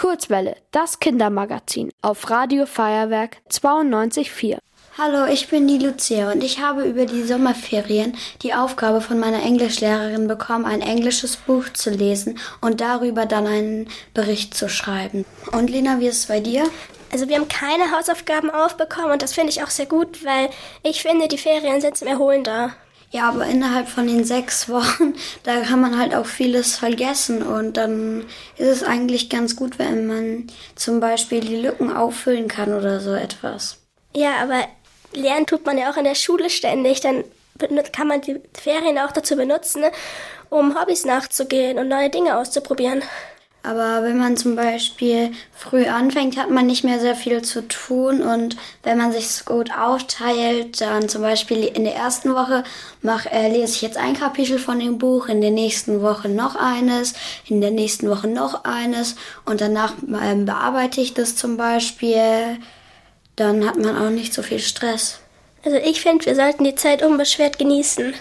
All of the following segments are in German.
Kurzwelle, das Kindermagazin auf Radio Feuerwerk 92.4. Hallo, ich bin die Lucia und ich habe über die Sommerferien die Aufgabe von meiner Englischlehrerin bekommen, ein englisches Buch zu lesen und darüber dann einen Bericht zu schreiben. Und Lena, wie ist es bei dir? Also wir haben keine Hausaufgaben aufbekommen und das finde ich auch sehr gut, weil ich finde, die Ferien sind zum Erholen da. Ja, aber innerhalb von den sechs Wochen, da kann man halt auch vieles vergessen und dann ist es eigentlich ganz gut, wenn man zum Beispiel die Lücken auffüllen kann oder so etwas. Ja, aber lernen tut man ja auch in der Schule ständig, dann kann man die Ferien auch dazu benutzen, um Hobbys nachzugehen und neue Dinge auszuprobieren. Aber wenn man zum Beispiel früh anfängt, hat man nicht mehr sehr viel zu tun. Und wenn man sich gut aufteilt, dann zum Beispiel in der ersten Woche mach, äh, lese ich jetzt ein Kapitel von dem Buch, in der nächsten Woche noch eines, in der nächsten Woche noch eines und danach ähm, bearbeite ich das zum Beispiel. Dann hat man auch nicht so viel Stress. Also ich finde, wir sollten die Zeit unbeschwert genießen.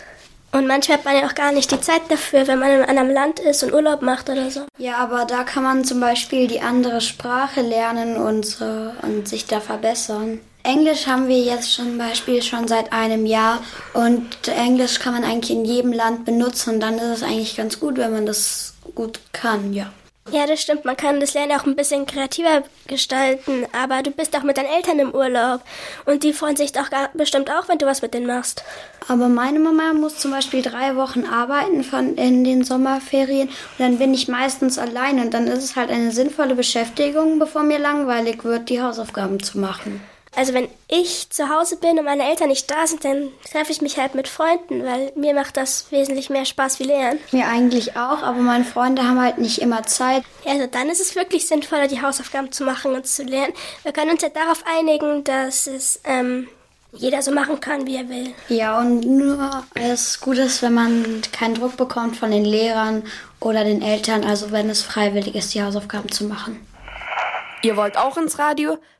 Und manchmal hat man ja auch gar nicht die Zeit dafür, wenn man in einem Land ist und Urlaub macht oder so. Ja, aber da kann man zum Beispiel die andere Sprache lernen und, so, und sich da verbessern. Englisch haben wir jetzt zum Beispiel schon seit einem Jahr und Englisch kann man eigentlich in jedem Land benutzen und dann ist es eigentlich ganz gut, wenn man das gut kann, ja. Ja, das stimmt. Man kann das Lernen auch ein bisschen kreativer gestalten. Aber du bist auch mit deinen Eltern im Urlaub. Und die freuen sich doch bestimmt auch, wenn du was mit denen machst. Aber meine Mama muss zum Beispiel drei Wochen arbeiten von in den Sommerferien. Und dann bin ich meistens allein. Und dann ist es halt eine sinnvolle Beschäftigung, bevor mir langweilig wird, die Hausaufgaben zu machen. Also wenn ich zu Hause bin und meine Eltern nicht da sind, dann treffe ich mich halt mit Freunden, weil mir macht das wesentlich mehr Spaß wie Lernen. Mir eigentlich auch, aber meine Freunde haben halt nicht immer Zeit. Ja, also dann ist es wirklich sinnvoller, die Hausaufgaben zu machen und zu lernen. Wir können uns ja darauf einigen, dass es ähm, jeder so machen kann, wie er will. Ja, und nur es gut ist, wenn man keinen Druck bekommt von den Lehrern oder den Eltern, also wenn es freiwillig ist, die Hausaufgaben zu machen. Ihr wollt auch ins Radio?